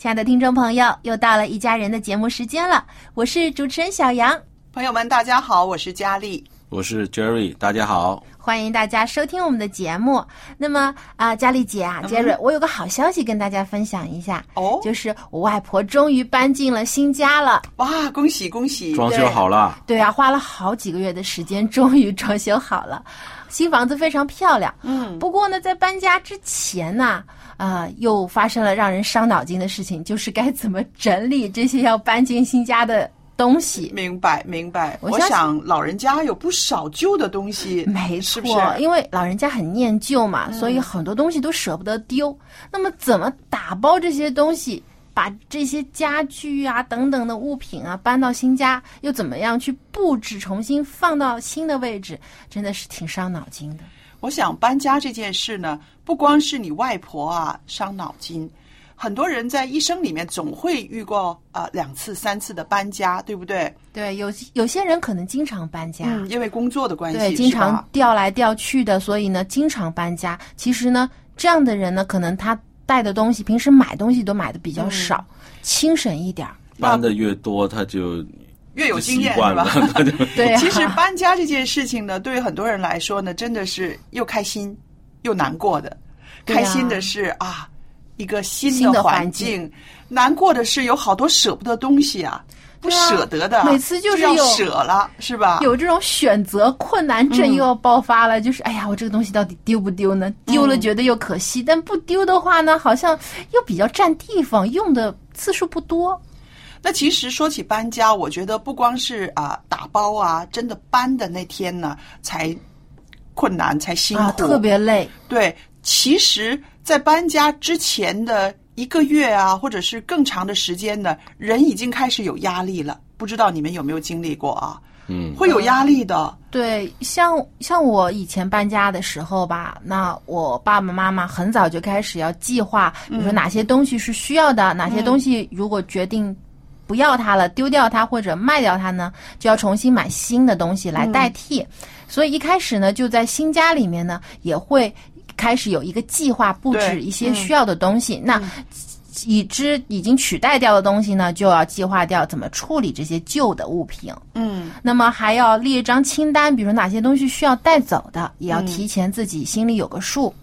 亲爱的听众朋友，又到了一家人的节目时间了，我是主持人小杨，朋友们，大家好，我是佳丽。我是 Jerry，大家好。欢迎大家收听我们的节目。那么啊，佳丽姐啊，Jerry，、我有个好消息跟大家分享一下，哦，就是我外婆终于搬进了新家了。哇，恭喜恭喜！装修好了，对啊，花了好几个月的时间，终于装修好了。新房子非常漂亮，嗯，不过呢，在搬家之前呢，啊、又发生了让人伤脑筋的事情，就是该怎么整理这些要搬进新家的东西。明白明白。我我想老人家有不少旧的东西，没错，是不是？因为老人家很念旧嘛，嗯所以很多东西都舍不得丢。那么怎么打包这些东西，把这些家具啊等等的物品啊搬到新家，又怎么样去布置，重新放到新的位置，真的是挺伤脑筋的。我想搬家这件事呢，不光是你外婆啊伤脑筋，很多人在一生里面总会遇过呃两次、三次的搬家，对不对？对，有有些人可能经常搬家，嗯，因为工作的关系，对，经常调来调去的，所以呢，经常搬家。其实呢，这样的人呢，可能他带的东西，平时买东西都买的比较少，嗯轻省一点儿。搬的越多，他就越有经验是吧，对、啊，其实搬家这件事情呢，对于很多人来说呢，真的是又开心又难过的。开心的是啊，一个新新的环环境难过的是有好多舍不得东西啊，不舍得的，每次就是要有舍了，是吧？有这种选择困难症嗯又要爆发了，就是哎呀，我这个东西到底丢不丢呢？丢了觉得又可惜，但不丢的话呢，好像又比较占地方，用的次数不多。那其实说起搬家，我觉得不光是啊、打包啊，真的搬的那天呢才困难才辛苦，啊，特别累。对。其实，在搬家之前的一个月啊，或者是更长的时间呢，人已经开始有压力了。不知道你们有没有经历过啊？嗯，会有压力的。对，像像我以前搬家的时候吧，那我爸爸妈妈很早就开始要计划，比如说哪些东西是需要的，哪些东西如果决定不要它了，丢掉它或者卖掉它呢，就要重新买新的东西来代替。所以一开始呢，就在新家里面呢，也会开始有一个计划布置一些需要的东西。那已知已经取代掉的东西呢，就要计划掉怎么处理这些旧的物品。嗯，那么还要列一张清单，比如说哪些东西需要带走的，也要提前自己心里有个数。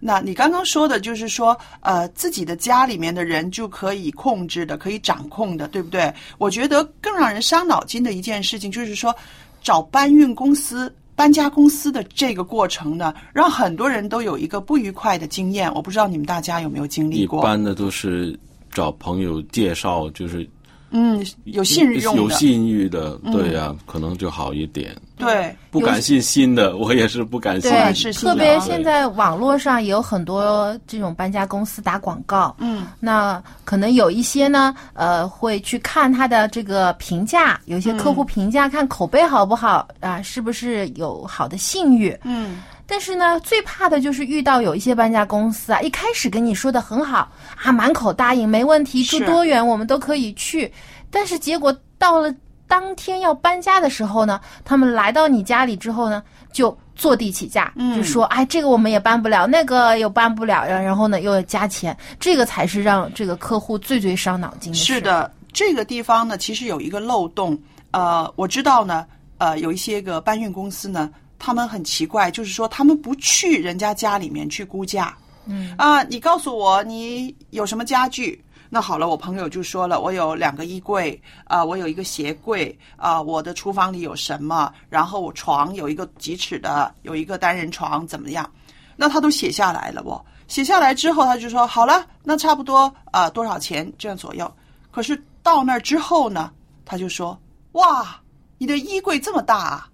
那你刚刚说的就是说，呃，自己的家里面的人就可以控制的，可以掌控的，对不对？我觉得更让人伤脑筋的一件事情就是说，找搬运公司、搬家公司的这个过程呢，让很多人都有一个不愉快的经验。我不知道你们大家有没有经历过一？般的都是找朋友介绍，就是嗯，有信誉用的，有信誉的，对呀、可能就好一点。对，不敢信新的，我也是不敢信。对，是特别的现在网络上也有很多这种搬家公司打广告，嗯，那可能有一些呢，呃，会去看他的这个评价，有一些客户评价，看口碑好不好啊，是不是有好的信誉。嗯，但是呢，最怕的就是遇到有一些搬家公司啊，一开始跟你说的很好啊，满口答应没问题，住多远我们都可以去，但是结果到了当天要搬家的时候呢，他们来到你家里之后呢，就坐地起价，嗯就说哎，这个我们也搬不了，那个又搬不了，然然后呢又要加钱，这个才是让这个客户最最伤脑筋的事。是，的，这个地方呢，其实有一个漏洞。呃，我知道呢，呃，有一些个搬运公司呢，他们很奇怪，就是说他们不去人家家里面去估价。嗯啊、你告诉我你有什么家具？那好了，我朋友就说了，我有两个衣柜，啊、我有一个鞋柜，啊、我的厨房里有什么？然后我床有一个几尺的，有一个单人床，怎么样？那他都写下来了不？写下来之后，他就说好了，那差不多啊、呃多少钱这样左右。可是到那儿之后呢，他就说哇，你的衣柜这么大啊，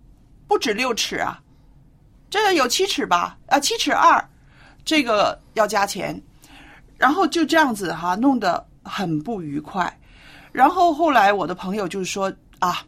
不止六尺啊，这个有七尺吧？啊，七尺二，这个要加钱。然后就这样子哈、弄得很不愉快。然后后来我的朋友就是说啊，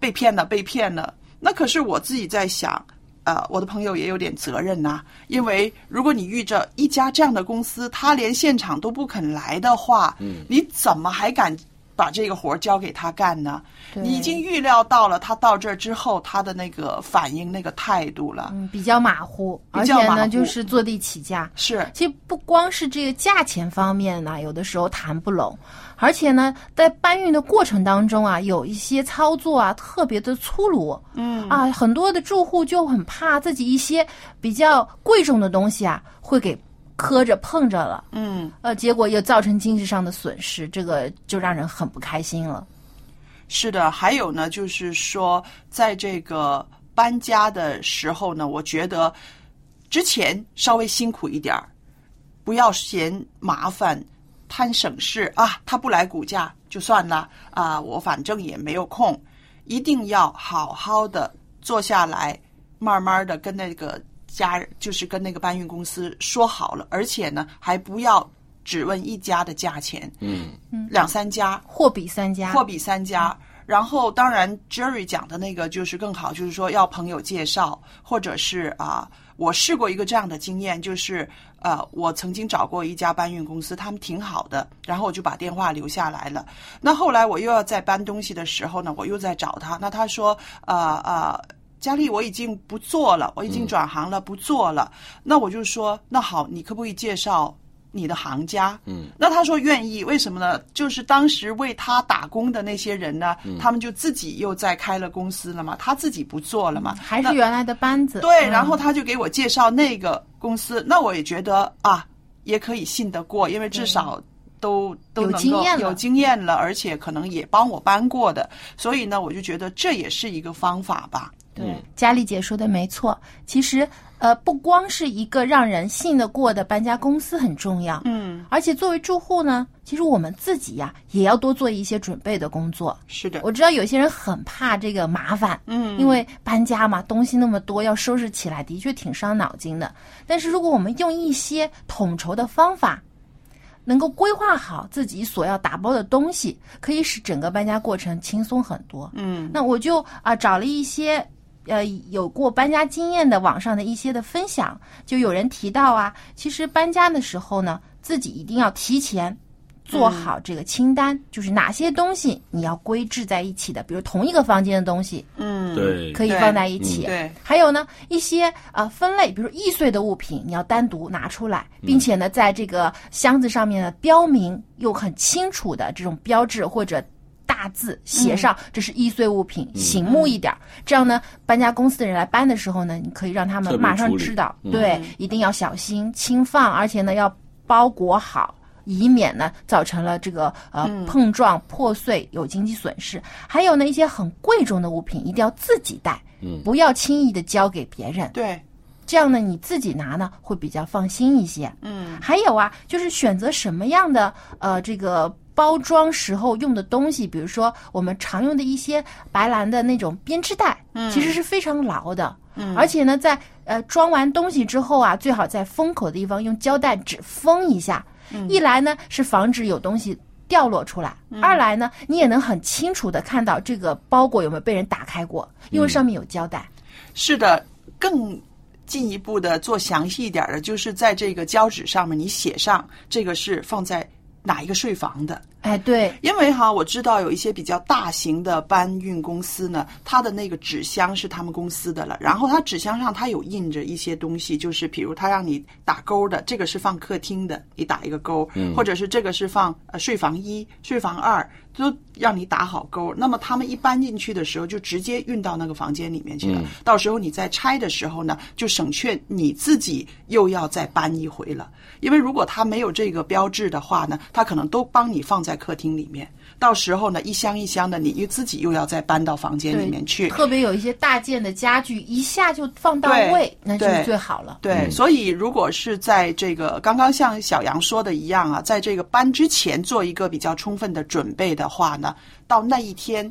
被骗了，被骗了。那可是我自己在想，呃，我的朋友也有点责任呐、因为如果你遇着一家这样的公司，他连现场都不肯来的话，嗯你怎么还敢把这个活儿交给他干呢？你已经预料到了他到这儿之后他的那个反应、那个态度了。嗯，比较马虎，而且呢就是坐地起价。是，其实不光是这个价钱方面呢，有的时候谈不拢，而且呢，在搬运的过程当中啊，有一些操作啊特别的粗鲁，嗯啊，很多的住户就很怕自己一些比较贵重的东西啊会给磕着碰着了，嗯，呃，结果又造成经济上的损失，这个就让人很不开心了。是的。还有呢，就是说，在这个搬家的时候呢，我觉得之前稍微辛苦一点儿，不要嫌麻烦，贪省事啊。他不来估价就算了啊，我反正也没有空，一定要好好的坐下来，慢慢的跟那个家人，就是跟那个搬运公司说好了，而且呢，还不要只问一家的价钱，嗯，两三家。货比三家，货比三家。然后，当然，Jerry 讲的那个就是更好，就是说要朋友介绍，或者是啊、我试过一个这样的经验，就是呃，我曾经找过一家搬运公司，他们挺好的，然后我就把电话留下来了。那后来我又要在搬东西的时候呢，我又在找他，那他说，呃呃。佳丽，我已经不做了，我已经转行了，不做了。那我就说，那好，你可不可以介绍你的行家？嗯，那他说愿意，为什么呢？就是当时为他打工的那些人呢，他们就自己又在开了公司了嘛，他自己不做了嘛，还是原来的班子。对，嗯然后他就给我介绍那个公司，那我也觉得啊，也可以信得过，因为至少都都有能够经验有经验了，而且可能也帮我搬过的，所以呢，我就觉得这也是一个方法吧。对，佳丽姐说的没错。其实，呃，不光是一个让人信得过的搬家公司很重要，嗯，而且作为住户呢，其实我们自己呀、也要多做一些准备的工作。是的，我知道有些人很怕这个麻烦，嗯因为搬家嘛，东西那么多，要收拾起来的确挺伤脑筋的。但是如果我们用一些统筹的方法，能够规划好自己所要打包的东西，可以使整个搬家过程轻松很多。嗯那我就啊、找了一些呃有过搬家经验的网上的一些的分享，就有人提到啊，其实搬家的时候呢，自己一定要提前。做好这个清单，就是哪些东西你要归置在一起的，比如同一个房间的东西嗯，对，对可以放在一起。对，还有呢，一些呃分类，比如易碎的物品，你要单独拿出来，并且呢，在这个箱子上面呢标明又很清楚的这种标志或者大字写上这是易碎物品，醒目一点儿。这样呢，搬家公司的人来搬的时候呢，你可以让他们马上知道，嗯对，一定要小心轻放，而且呢要包裹好。以免呢造成了这个呃碰撞破碎有经济损失，还有呢一些很贵重的物品一定要自己带，嗯不要轻易的交给别人。对，这样呢，你自己拿呢会比较放心一些。嗯还有啊，就是选择什么样的呃这个包装时候用的东西，比如说我们常用的一些白蓝的那种编织袋，嗯其实是非常牢的。嗯，而且呢，在呃装完东西之后啊，最好在封口的地方用胶带纸封一下。嗯一来呢是防止有东西掉落出来，二来呢你也能很清楚的看到这个包裹有没有被人打开过，因为上面有胶带。是的，更进一步的做详细一点的，就是在这个胶纸上面你写上这个是放在哪一个税房的。哎，对，因为哈，我知道有一些比较大型的搬运公司呢，它的那个纸箱是他们公司的了，然后它纸箱上它有印着一些东西，就是比如它让你打勾的，这个是放客厅的，你打一个勾，或者是这个是放呃税房一、税房二，都让你打好勾。那么他们一搬进去的时候，就直接运到那个房间里面去了。到时候你在拆的时候呢，就省却你自己又要再搬一回了。因为如果他没有这个标志的话呢，他可能都帮你放在客厅里面，到时候呢，一箱一箱的，你又自己又要再搬到房间里面去。特别有一些大件的家具，一下就放到位，那就是最好了。对，所以如果是在这个刚刚像小杨说的一样啊，在这个搬之前做一个比较充分的准备的话呢，到那一天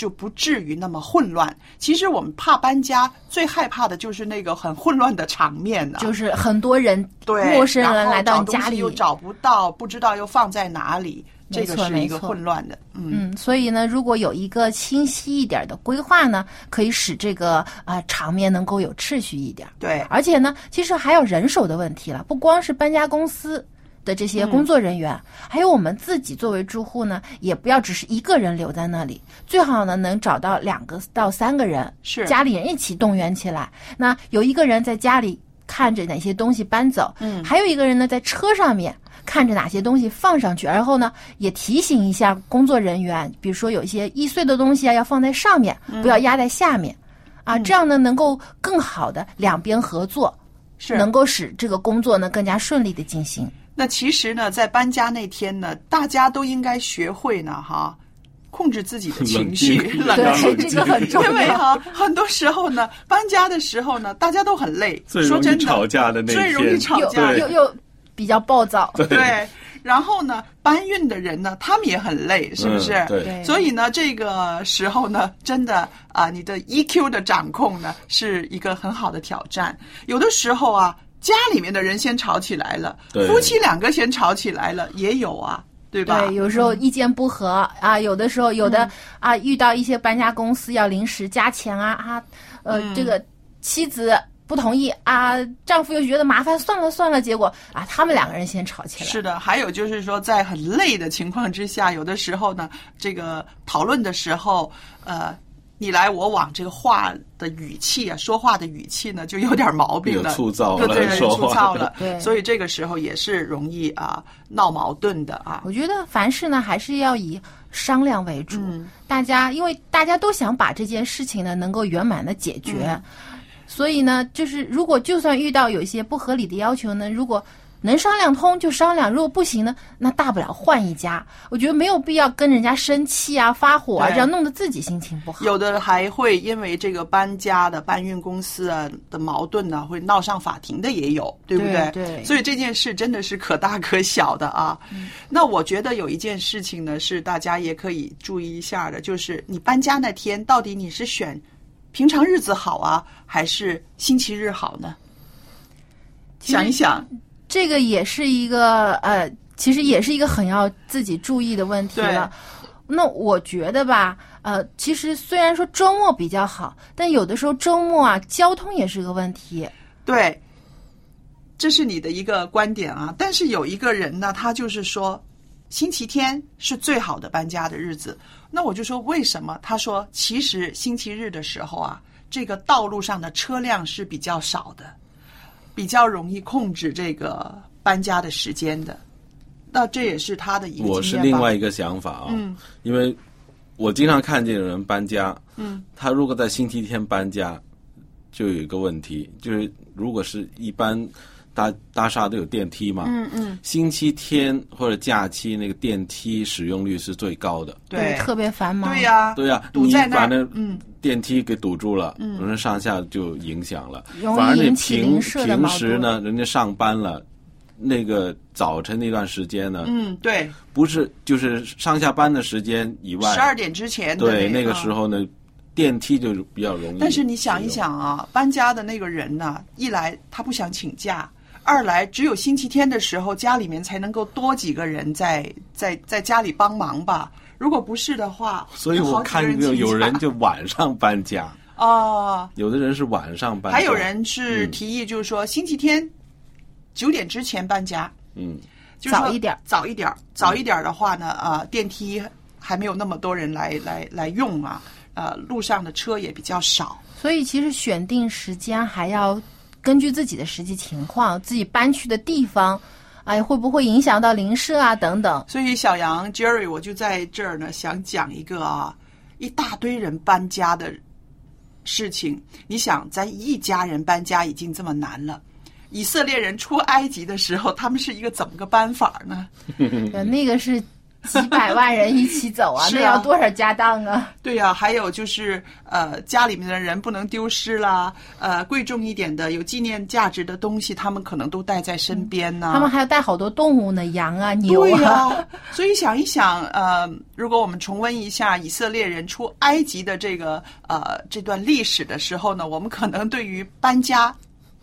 就不至于那么混乱。其实我们怕搬家，最害怕的就是那个很混乱的场面呢、就是很多人对，陌生人来到你家里，又找不到，不知道又放在哪里，这个是一个混乱的。嗯，嗯，所以呢，如果有一个清晰一点的规划呢，可以使这个啊、场面能够有秩序一点。对，而且呢，其实还有人手的问题了，不光是搬家公司的这些工作人员，还有我们自己作为住户呢，也不要只是一个人留在那里，最好呢能找到两个到三个人，是家里人一起动员起来。那有一个人在家里看着哪些东西搬走，嗯还有一个人呢在车上面。看着哪些东西放上去，然后呢，也提醒一下工作人员，比如说有一些易碎的东西啊，要放在上面，嗯不要压在下面，啊，这样呢能够更好的两边合作，是能够使这个工作呢更加顺利的进行。那其实呢，在搬家那天呢，大家都应该学会呢，哈，控制自己的情绪，冷静 这个很重要因为要。哈，很多时候呢，搬家的时候呢，大家都很累。最容易说真的，吵架的那一最容易吵架。又又比较暴躁，对，然后呢，搬运的人呢，他们也很累，是不是？嗯对对所以呢，这个时候呢，真的啊，你的 EQ 的掌控呢，是一个很好的挑战。有的时候啊，家里面的人先吵起来了，对夫妻两个先吵起来了，也有啊，对吧？对，有时候意见不合啊，有的时候有的嗯啊，遇到一些搬家公司要临时加钱啊啊，呃，嗯这个妻子不同意啊，丈夫又觉得麻烦，算了算了，结果啊，他们两个人先吵起来。是的，还有就是说，在很累的情况之下，有的时候呢，这个讨论的时候，呃，你来我往，这个话的语气啊，说话的语气呢，就有点毛病了，有粗糙了对对，说话。粗糙了，对。所以这个时候也是容易啊闹矛盾的啊。我觉得凡事呢，还是要以商量为主。嗯。大家因为大家都想把这件事情呢能够圆满的解决，嗯。所以呢，就是如果就算遇到有一些不合理的要求呢，如果能商量通就商量，如果不行呢，那大不了换一家。我觉得没有必要跟人家生气啊、发火啊，这样弄得自己心情不好。有的还会因为这个搬家的搬运公司啊的矛盾呢，会闹上法庭的也有，对不对对所以这件事真的是可大可小的啊。那我觉得有一件事情呢，是大家也可以注意一下的，就是你搬家那天到底你是选平常日子好啊，还是星期日好呢？想一想，这个也是一个呃，其实也是一个很要自己注意的问题了。那我觉得吧，呃，其实虽然说周末比较好，但有的时候周末啊，交通也是个问题。对，这是你的一个观点啊。但是有一个人呢，他就是说，星期天是最好的搬家的日子。那我就说为什么？他说，其实星期日的时候啊，这个道路上的车辆是比较少的，比较容易控制这个搬家的时间的。那这也是他的一个我是另外一个想法啊、嗯。因为我经常看见有人搬家，嗯，他如果在星期天搬家，就有一个问题，就是如果是一般大大厦都有电梯嘛，嗯嗯，星期天或者假期那个电梯使用率是最高的。对，特别繁忙。对呀、对呀、你堵在那嗯电梯给堵住了，嗯，人上下就影响了。反而你平平时呢，人家上班了，那个早晨那段时间呢，嗯，对，不是就是上下班的时间以外，十二点之前对那个啊时候呢，电梯就比较容易。但是你想一，想啊，搬家的那个人呢，一来他不想请假，二来只有星期天的时候家里面才能够多几个人在在在家里帮忙吧。如果不是的话，所以我看人有有人就晚上搬家，哦，有的人是晚上搬家，还有人是嗯。提议，就是说星期天九点之前搬家，嗯，就是早一点。儿早一点儿，早一点儿的话呢，呃、电梯还没有那么多人来来来用啊，呃，路上的车也比较少。所以其实选定时间还要根据自己的实际情况，自己搬去的地方，哎，会不会影响到邻舍啊等等。所以小杨 Jerry，我就在这儿呢，想讲一个啊，一大堆人搬家的事情。你想，咱一家人搬家已经这么难了，以色列人出埃及的时候，他们是一个怎么个搬法呢？呃那个是几百万人一起走啊，啊那要多少家当啊？对呀、还有就是呃，家里面的人不能丢失啦，呃，贵重一点的、有纪念价值的东西，他们可能都带在身边呢。他们还要带好多动物呢，羊啊、牛对呀、啊。所以想一想，呃，如果我们重温一下以色列人出埃及的这个呃这段历史的时候呢，我们可能对于搬家、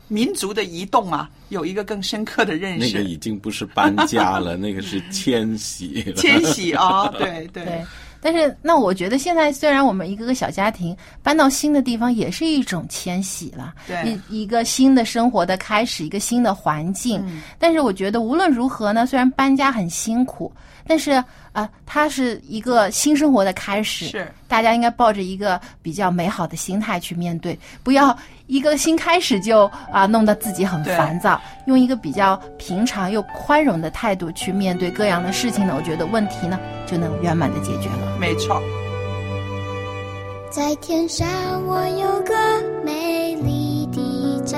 民族的移动啊，有一个更深刻的认识。那个已经不是搬家了，那个是迁徙了。迁徙啊，对 对对，但是那我觉得现在虽然我们一个个小家庭搬到新的地方，也是一种迁徙了，对一一个新的生活的开始，一个新的环境。嗯但是我觉得无论如何呢，虽然搬家很辛苦，但是啊、呃它是一个新生活的开始。是大家应该抱着一个比较美好的心态去面对，不要一个新开始就啊、弄得自己很烦躁，用一个比较平常又宽容的态度去面对各样的事情呢，我觉得问题呢就能圆满的解决了。没错。在天上，我有个美丽的家，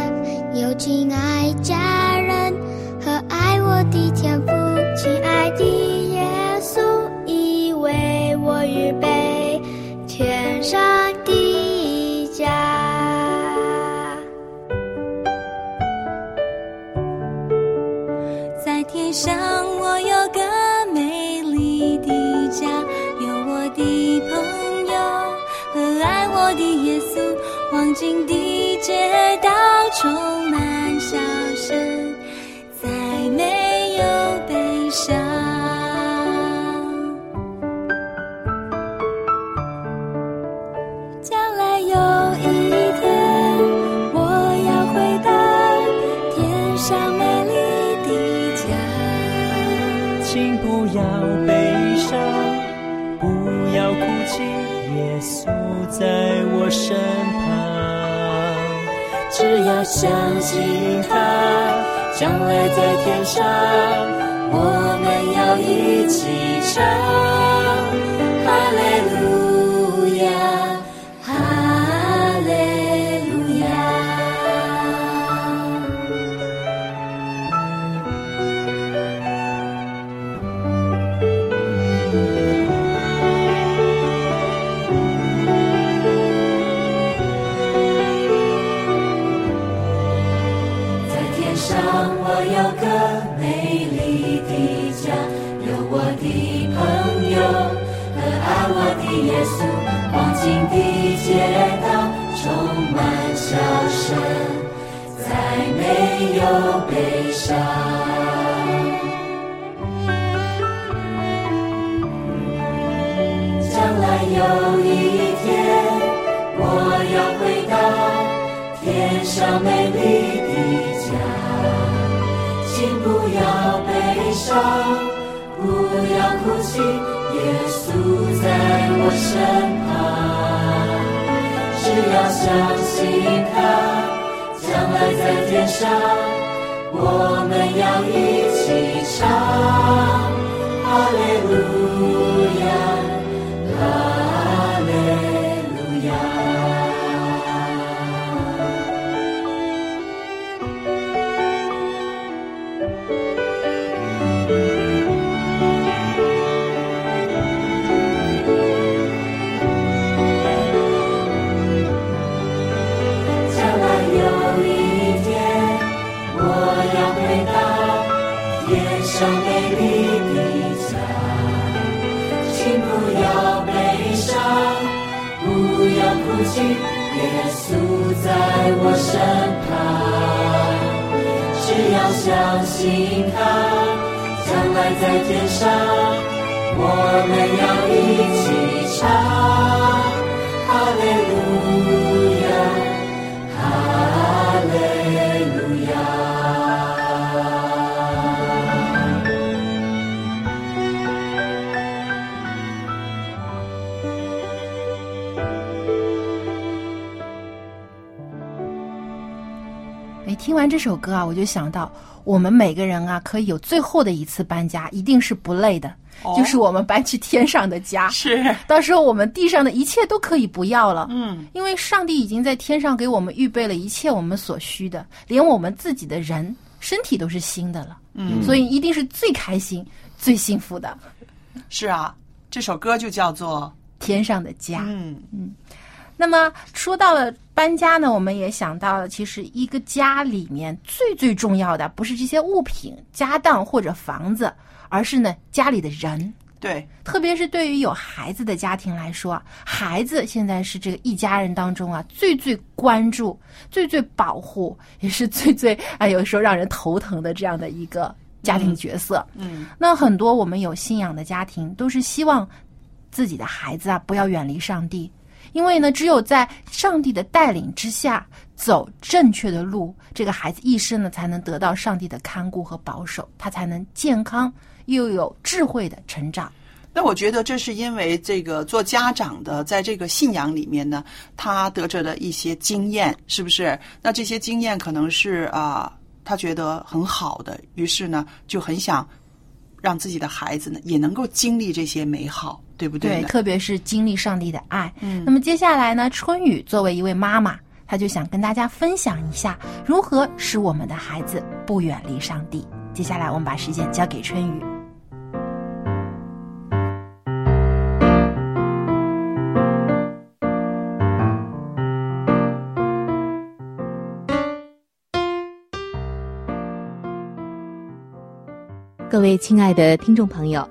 有亲爱家人和爱我的天父，亲爱的我预备天上的家。在天上，我有个美丽的家，有我的朋友和爱我的耶稣。黄金的街道充满笑声，再没有悲伤。稣在我身旁。只要相信他，将来在天上，我们要一起唱。哈利路上，我有个美丽的家，有我的朋友和爱我的耶稣。黄金的街道充满笑声，再没有悲伤。将来有一天，我要回到天上美丽不要哭泣，耶稣在我身旁。只要相信他，将来在天上，我们要一起唱。哈利路亚，耶稣在我身旁。只要相信他，将来在天上，我们要一起唱。听完这首歌啊，我就想到，我们每个人啊，可以有最后的一次搬家，一定是不累的，哦就是我们搬去天上的家。是，到时候我们地上的一切都可以不要了。嗯，因为上帝已经在天上给我们预备了一切我们所需的，连我们自己的人身体都是新的了。嗯所以一定是最开心、最幸福的是啊，这首歌就叫做天上的家。嗯嗯。那么说到了搬家呢，我们也想到了，其实一个家里面最最重要的不是这些物品、家当或者房子，而是呢家里的人。对，特别是对于有孩子的家庭来说啊，孩子现在是这个一家人当中啊最最关注、最最保护，也是最最啊有时候让人头疼的这样的一个家庭角色。嗯那很多我们有信仰的家庭都是希望自己的孩子啊不要远离上帝，因为呢，只有在上帝的带领之下走正确的路，这个孩子一生呢才能得到上帝的看顾和保守，他才能健康又有智慧的成长。那我觉得这是因为这个做家长的，在这个信仰里面呢，他得着的一些经验，是不是？那这些经验可能是啊、他觉得很好的，于是呢，就很想让自己的孩子呢也能够经历这些美好，对不对，对特别是经历上帝的爱。嗯那么接下来呢，春雨作为一位妈妈，她就想跟大家分享一下如何使我们的孩子不远离上帝。接下来我们把时间交给春雨。各位亲爱的听众朋友，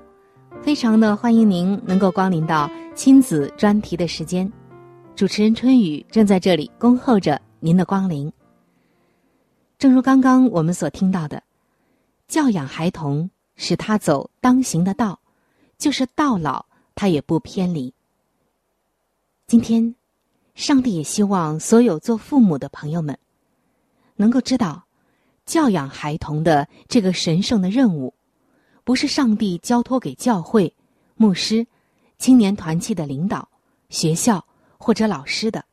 非常的欢迎您能够光临到亲子专题的时间。主持人春雨正在这里恭候着您的光临。正如刚刚我们所听到的，教养孩童，使他走当行的道，就是到老他也不偏离。今天，上帝也希望所有做父母的朋友们，能够知道，教养孩童的这个神圣的任务。不是上帝交托给教会、牧师、青年团契的领导、学校或者老师的，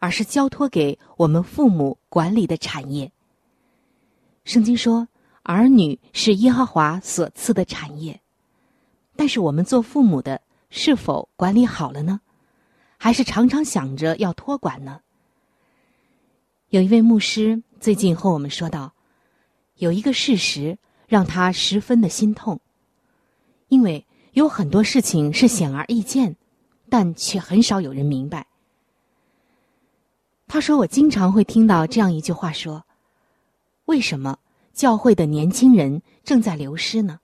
而是交托给我们父母管理的产业。圣经说，儿女是耶和华所赐的产业，但是我们做父母的是否管理好了呢？还是常常想着要托管呢？有一位牧师最近和我们说到，有一个事实。让他十分的心痛，因为有很多事情是显而易见，但却很少有人明白。他说：“我经常会听到这样一句话说，为什么教会的年轻人正在流失呢？”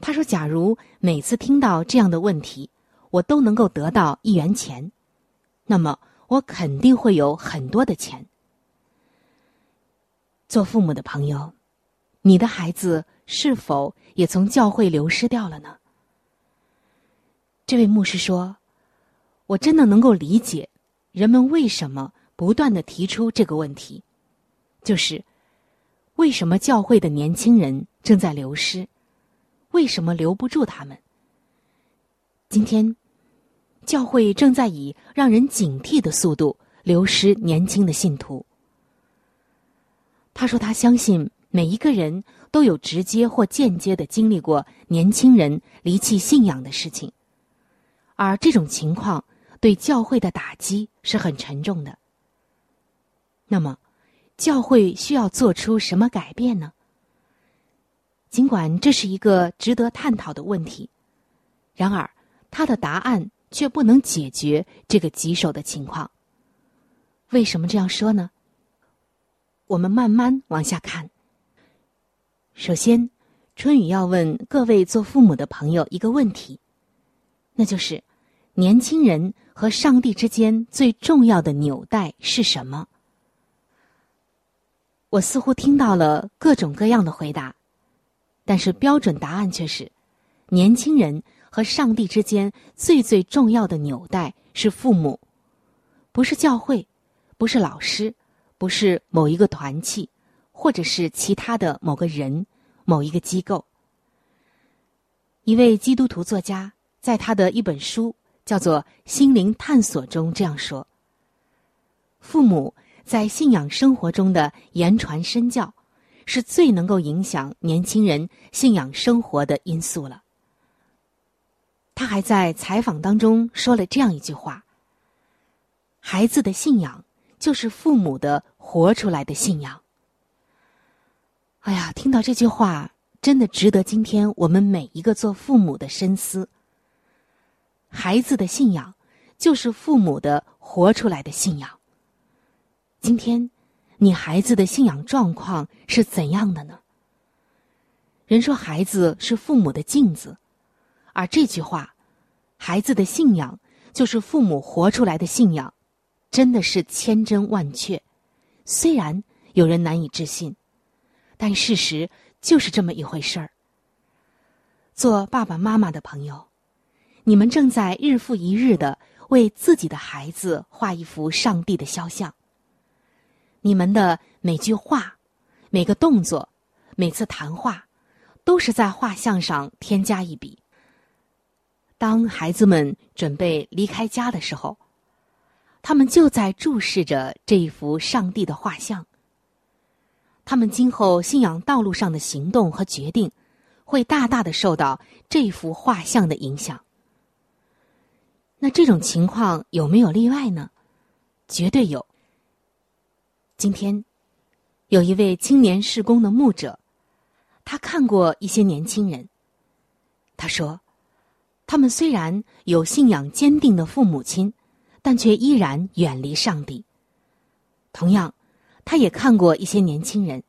他说：“假如每次听到这样的问题，我都能够得到一元钱，那么我肯定会有很多的钱。”做父母的朋友。你的孩子是否也从教会流失掉了呢？这位牧师说：“我真的能够理解人们为什么不断的提出这个问题，就是为什么教会的年轻人正在流失，为什么留不住他们？今天，教会正在以让人警惕的速度流失年轻的信徒。”他说：“他相信。”每一个人都有直接或间接的经历过年轻人离弃信仰的事情，而这种情况对教会的打击是很沉重的。那么，教会需要做出什么改变呢？尽管这是一个值得探讨的问题，然而他的答案却不能解决这个棘手的情况。为什么这样说呢？我们慢慢往下看。首先，春雨要问各位做父母的朋友一个问题，那就是：年轻人和上帝之间最重要的纽带是什么？我似乎听到了各种各样的回答，但是标准答案却是：年轻人和上帝之间最最重要的纽带是父母，不是教会，不是老师，不是某一个团契。或者是其他的某个人、某一个机构。一位基督徒作家在他的一本书叫做《心灵探索》中这样说：“父母在信仰生活中的言传身教，是最能够影响年轻人信仰生活的因素了。他还在采访当中说了这样一句话：“孩子的信仰就是父母的活出来的信仰。”哎呀，听到这句话，真的值得今天我们每一个做父母的深思。孩子的信仰就是父母的活出来的信仰。今天，你孩子的信仰状况是怎样的呢？人说孩子是父母的镜子，而这句话，孩子的信仰就是父母活出来的信仰，真的是千真万确。虽然有人难以置信。但事实就是这么一回事儿。做爸爸妈妈的朋友，你们正在日复一日的为自己的孩子画一幅上帝的肖像。你们的每句话、每个动作、每次谈话，都是在画像上添加一笔。当孩子们准备离开家的时候，他们就在注视着这一幅上帝的画像。他们今后信仰道路上的行动和决定，会大大的受到这幅画像的影响。那这种情况有没有例外呢？绝对有。今天，有一位青年事工的牧者，他看过一些年轻人。他说，他们虽然有信仰坚定的父母亲，但却依然远离上帝。同样。他也看过一些年轻人，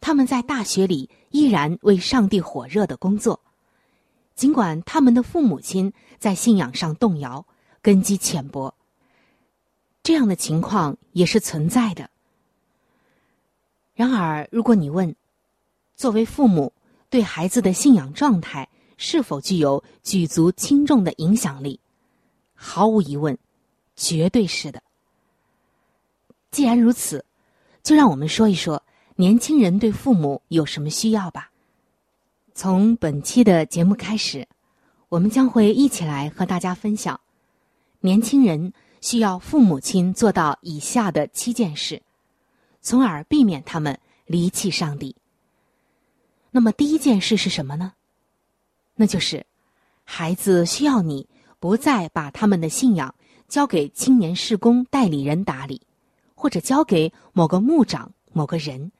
他们在大学里依然为上帝火热的工作，尽管他们的父母亲在信仰上动摇，根基浅薄。这样的情况也是存在的。然而，如果你问，作为父母对孩子的信仰状态是否具有举足轻重的影响力，毫无疑问，绝对是的。既然如此。就让我们说一说年轻人对父母有什么需要吧。从本期的节目开始，我们将会一起来和大家分享，年轻人需要父母亲做到以下的七件事，从而避免他们离弃上帝。那么第一件事是什么呢？那就是孩子需要你不再把他们的信仰交给青年事工代理人打理。或者交给某个牧长、某个人。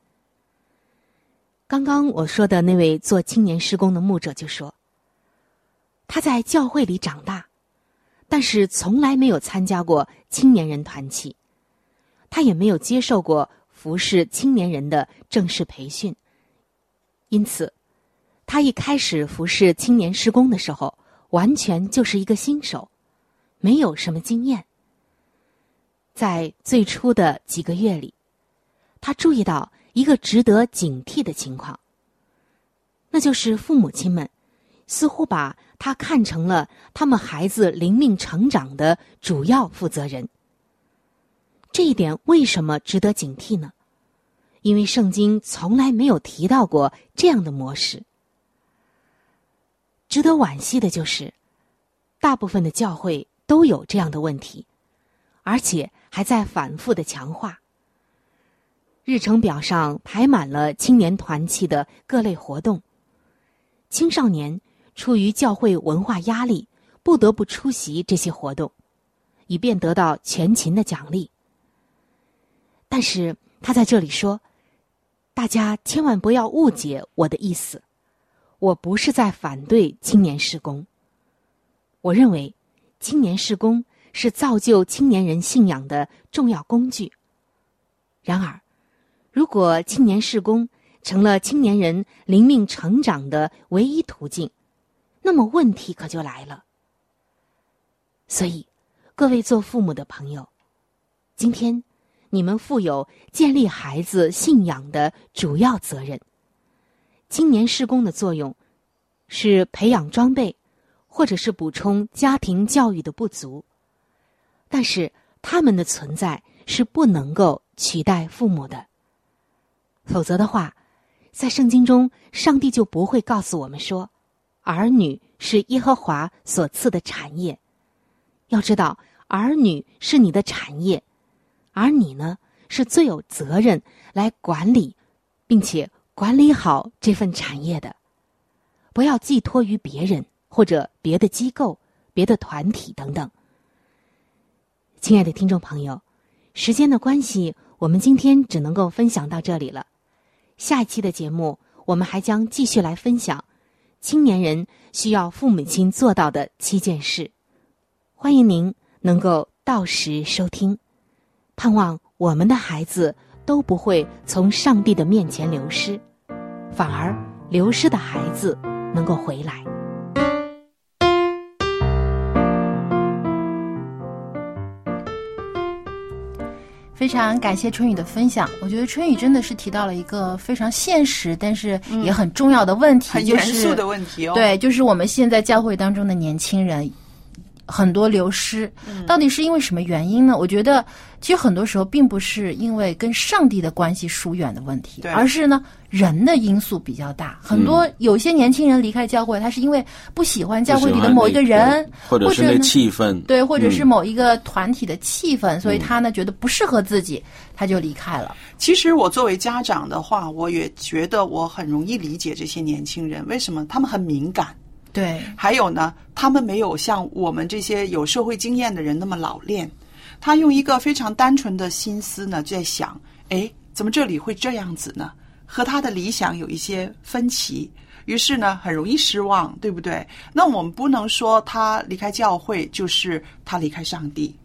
刚刚我说的那位做青年施工的牧者就说：“他在教会里长大，但是从来没有参加过青年人团契，他也没有接受过服侍青年人的正式培训。因此，他一开始服侍青年施工的时候，完全就是一个新手，没有什么经验。”在最初的几个月里，他注意到一个值得警惕的情况，那就是父母亲们似乎把他看成了他们孩子灵命成长的主要负责人。这一点为什么值得警惕呢？因为圣经从来没有提到过这样的模式。值得惋惜的就是，大部分的教会都有这样的问题，而且。还在反复的强化。日程表上排满了青年团契的各类活动。青少年出于教会文化压力，不得不出席这些活动，以便得到全勤的奖励。但是他在这里说：“大家千万不要误解我的意思，我不是在反对青年施工。我认为青年施工。”是造就青年人信仰的重要工具。然而，如果青年事工成了青年人灵命成长的唯一途径，那么问题可就来了。所以，各位做父母的朋友，今天你们负有建立孩子信仰的主要责任。青年事工的作用是培养装备，或者是补充家庭教育的不足。但是他们的存在是不能够取代父母的，否则的话，在圣经中，上帝就不会告诉我们说，儿女是耶和华所赐的产业。要知道，儿女是你的产业，而你呢，是最有责任来管理，并且管理好这份产业的。不要寄托于别人或者别的机构、别的团体等等。亲爱的听众朋友，时间的关系，我们今天只能够分享到这里了。下一期的节目，我们还将继续来分享青年人需要父母亲做到的七件事。欢迎您能够到时收听，盼望我们的孩子都不会从上帝的面前流失，反而流失的孩子能够回来。非常感谢春雨的分享，我觉得春雨真的是提到了一个非常现实，但是也很重要的问题，很就是严肃的问题哦。对，就是我们现在教会当中的年轻人很多流失，到底是因为什么原因呢？我觉得其实很多时候并不是因为跟上帝的关系疏远的问题，而是呢人的因素比较大。很多有些年轻人离开教会，他是因为不喜欢教会里的某一个人，或者是那气氛，对，或者是嗯某一个团体的气氛，所以他呢觉得不适合自己，他就离开了。其实我作为家长的话，我也觉得我很容易理解这些年轻人，为什么他们很敏感。对，还有呢，他们没有像我们这些有社会经验的人那么老练，他用一个非常单纯的心思呢，在想，哎，怎么这里会这样子呢？和他的理想有一些分歧，于是呢，很容易失望，对不对？那我们不能说他离开教会就是他离开上帝，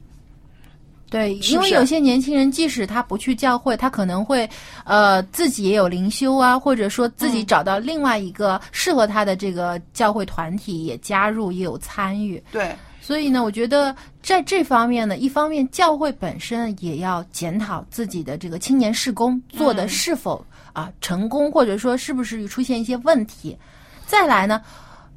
对，因为有些年轻人，即使他不去教会，他可能会呃自己也有灵修啊，或者说自己嗯找到另外一个适合他的这个教会团体，也加入也有参与。对。所以呢，我觉得在这方面呢，一方面教会本身也要检讨自己的这个青年事工做的是否啊、成功，或者说是不是出现一些问题。再来呢，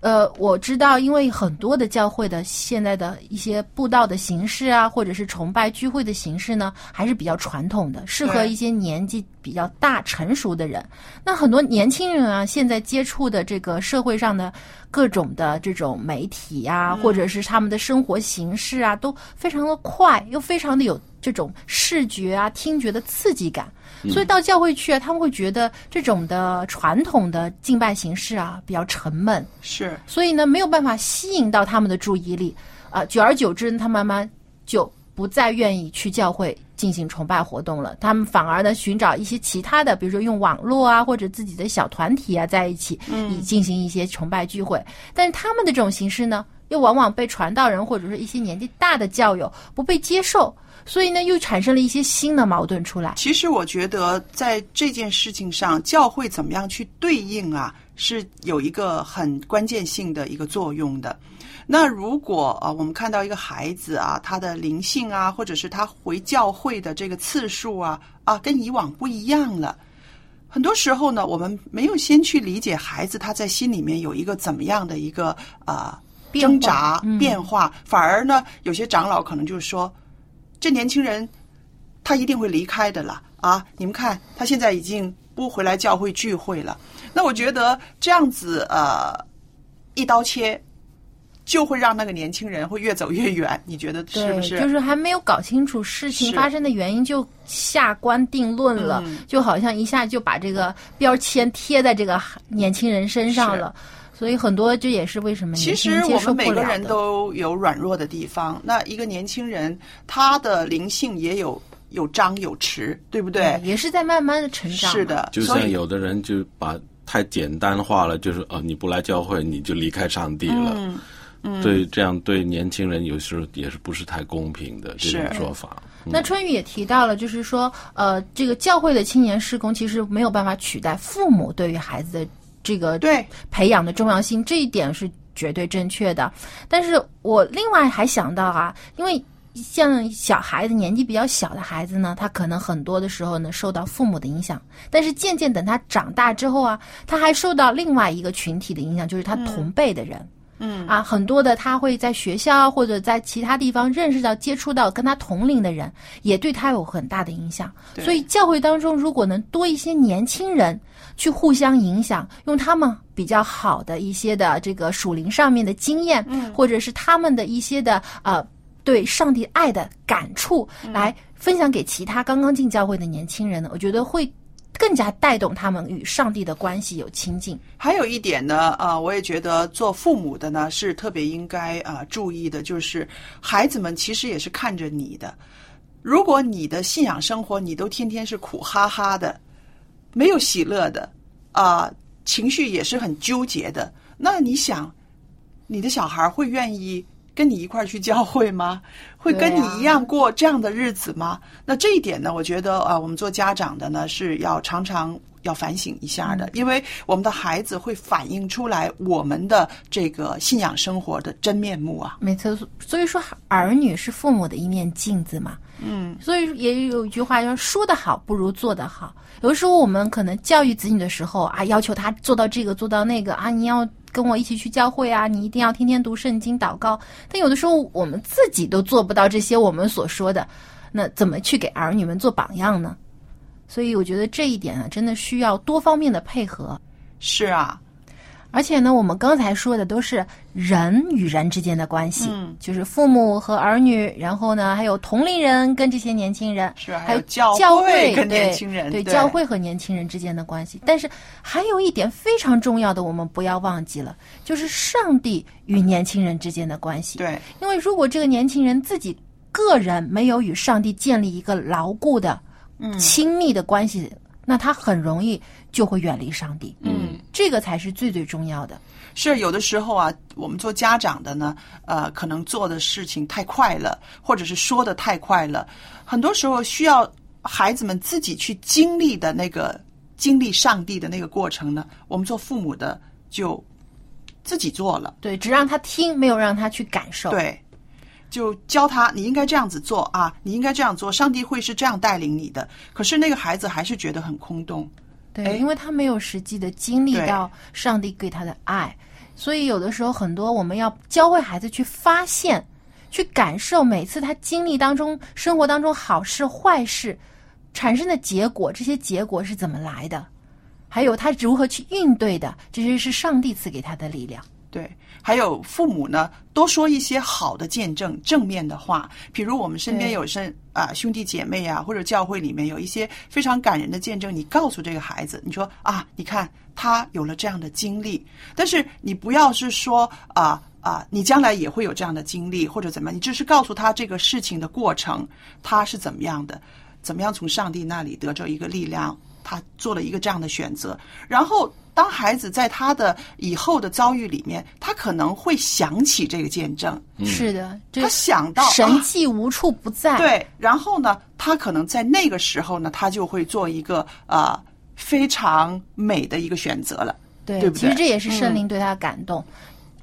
呃，我知道，因为很多的教会的现在的一些布道的形式啊，或者是崇拜聚会的形式呢，还是比较传统的，适合一些年纪比较大、成熟的人。那很多年轻人啊，现在接触的这个社会上的各种的这种媒体啊，嗯或者是他们的生活形式啊，都非常的快，又非常的有这种视觉啊、听觉的刺激感。所以到教会去啊，他们会觉得这种的传统的敬拜形式啊比较沉闷，是，所以呢没有办法吸引到他们的注意力，啊、久而久之，他慢慢就不再愿意去教会进行崇拜活动了。他们反而呢寻找一些其他的，比如说用网络啊或者自己的小团体啊在一起，嗯以进行一些崇拜聚会。但是他们的这种形式呢，又往往被传道人或者是一些年纪大的教友不被接受，所以呢又产生了一些新的矛盾出来。其实我觉得在这件事情上，教会怎么样去对应啊，是有一个很关键性的一个作用的。那如果啊，我们看到一个孩子啊，他的灵性啊，或者是他回教会的这个次数啊，啊，跟以往不一样了。很多时候呢，我们没有先去理解孩子他在心里面有一个怎么样的一个啊、挣扎嗯变化，反而呢，有些长老可能就是说，这年轻人他一定会离开的了啊！你们看，他现在已经不回来教会聚会了。那我觉得这样子呃，一刀切，就会让那个年轻人会越走越远。你觉得是不，是？就是还没有搞清楚事情发生的原因，就下官定论了，嗯就好像一下就把这个标签贴在这个年轻人身上了。所以很多这也是为什么其实我们每个。人都有软弱的地方。那一个年轻人，他的灵性也有有张有弛，对不对？也是在慢慢的成长。是的，就像有的人就把太简单化了，就是哦，你不来教会你就离开上帝了。嗯嗯对，这样对年轻人有时候也是不是太公平的这种是说法。那春雨也提到了，就是说，呃，这个教会的青年施工其实没有办法取代父母对于孩子的这个对培养的重要性，这一点是绝对正确的。但是我另外还想到啊，因为像小孩子年纪比较小的孩子呢，他可能很多的时候呢受到父母的影响，但是渐渐等他长大之后啊，他还受到另外一个群体的影响，就是他同辈的人。嗯啊，很多的他会在学校或者在其他地方认识到、接触到跟他同龄的人，也对他有很大的影响。所以教会当中如果能多一些年轻人去互相影响，用他们比较好的一些的这个属灵上面的经验，嗯或者是他们的一些的呃。对上帝爱的感触，来分享给其他刚刚进教会的年轻人呢，我觉得会更加带动他们与上帝的关系有亲近。还有一点呢，啊，我也觉得做父母的呢是特别应该啊注意的，就是孩子们其实也是看着你的。如果你的信仰生活你都天天是苦哈哈的，没有喜乐的，啊、情绪也是很纠结的，那你想，你的小孩会愿意跟你一块儿去教会吗？会跟你一样过这样的日子吗？那这一点呢，我觉得啊、我们做家长的呢是要常常要反省一下的，因为我们的孩子会反映出来我们的这个信仰生活的真面目啊。没错，所以说儿女是父母的一面镜子嘛。嗯，所以也有一句话叫“说的好不如做得好”。有的时候我们可能教育子女的时候啊，要求他做到这个做到那个啊，你要跟我一起去教会啊，你一定要天天读圣经祷告。但有的时候我们自己都做不到这些我们所说的，那怎么去给儿女们做榜样呢？所以我觉得这一点啊，真的需要多方面的配合。是啊，而且呢，我们刚才说的都是人与人之间的关系，嗯就是父母和儿女，然后呢，还有同龄人跟这些年轻人，是啊还有教教会跟对年轻人对对教会和年轻人之间的关系。但是还有一点非常重要的，我们不要忘记了，就是上帝与年轻人之间的关系。对，因为如果这个年轻人自己个人没有与上帝建立一个牢固的、嗯亲密的关系，那他很容易就会远离上帝。嗯，这个才是最最重要的。是有的时候啊，我们做家长的呢，呃，可能做的事情太快了，或者是说的太快了，很多时候需要孩子们自己去经历的那个经历上帝的那个过程呢，我们做父母的就自己做了。对，只让他听，没有让他去感受。对，就教他你应该这样子做啊，你应该这样做，上帝会是这样带领你的。可是那个孩子还是觉得很空洞。对，因为他没有实际的经历到上帝给他的爱，所以有的时候很多我们要教会孩子去发现、去感受每次他经历当中、生活当中好事坏事产生的结果，这些结果是怎么来的，还有他如何去应对的，这些是上帝赐给他的力量。对，还有父母呢，多说一些好的见证、正面的话。比如我们身边有些啊、兄弟姐妹啊，或者教会里面有一些非常感人的见证，你告诉这个孩子，你说啊，你看他有了这样的经历，但是你不要是说啊啊，你将来也会有这样的经历或者怎么样，你只是告诉他这个事情的过程，他是怎么样的，怎么样从上帝那里得着一个力量，他做了一个这样的选择，然后。当孩子在他的以后的遭遇里面，他可能会想起这个见证，是的，他想到神啊迹无处不在。对，然后呢，他可能在那个时候呢，他就会做一个呃非常美的一个选择了，对，对对？其实这也是圣灵嗯对他的感动。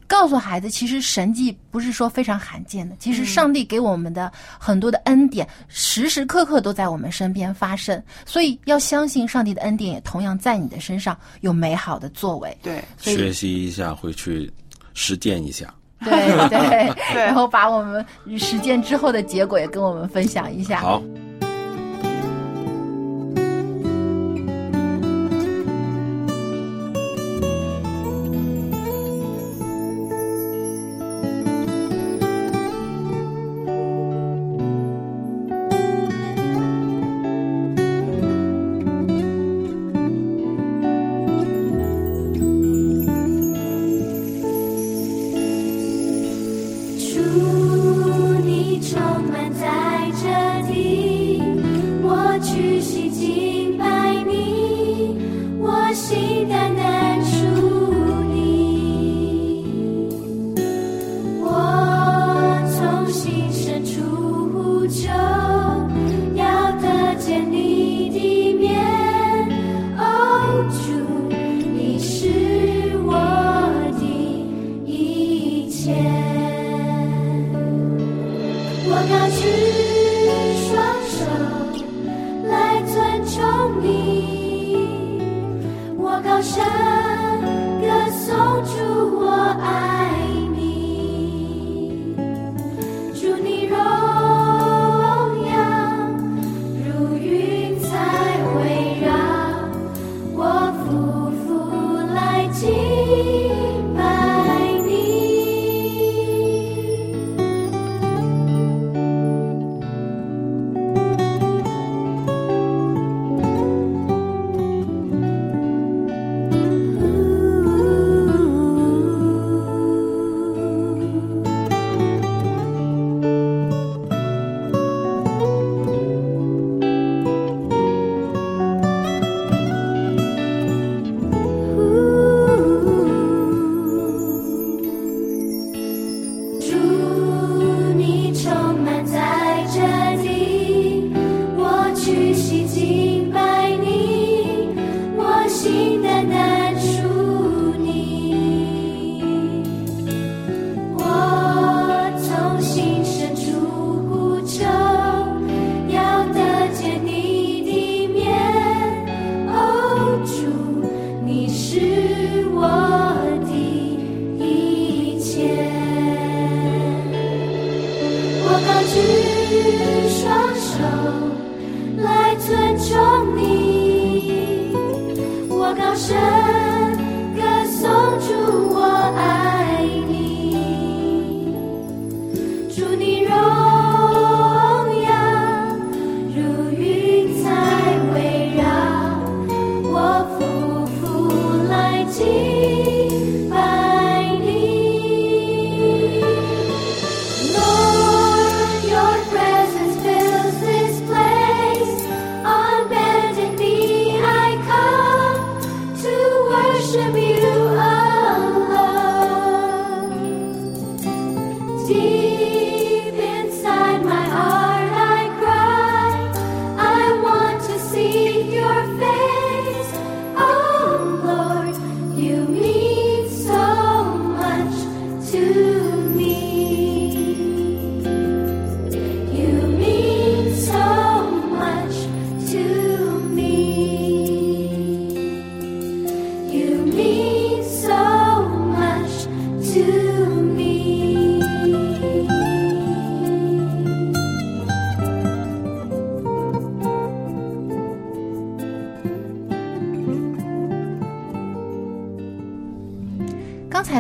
告诉孩子，其实神迹不是说非常罕见的，其实上帝给我们的很多的恩典，时时刻刻都在我们身边发生。所以要相信上帝的恩典，也同样在你的身上有美好的作为。对，学习一下，回去实践一下。对对 对然后把我们实践之后的结果也跟我们分享一下。好，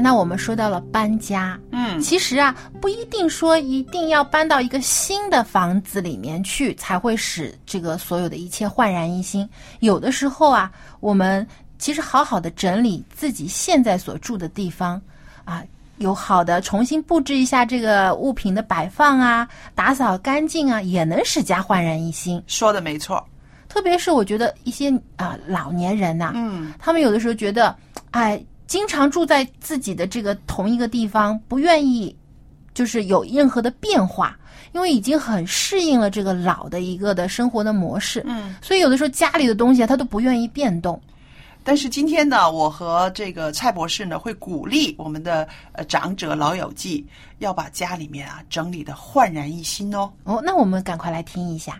刚才呢，我们说到了搬家，嗯，其实啊，不一定说一定要搬到一个新的房子里面去，才会使这个所有的一切焕然一新。有的时候啊，我们其实好好的整理自己现在所住的地方啊，有好的重新布置一下这个物品的摆放啊，打扫干净啊，也能使家焕然一新。说的没错，特别是我觉得一些啊、老年人呐、嗯，他们有的时候觉得，哎，经常住在自己的这个同一个地方，不愿意就是有任何的变化，因为已经很适应了这个老的一个的生活的模式，嗯，所以有的时候家里的东西啊，他都不愿意变动。但是今天呢，我和这个蔡博士呢，会鼓励我们的呃长者老友记要把家里面啊整理的焕然一新哦。哦，那我们赶快来听一下。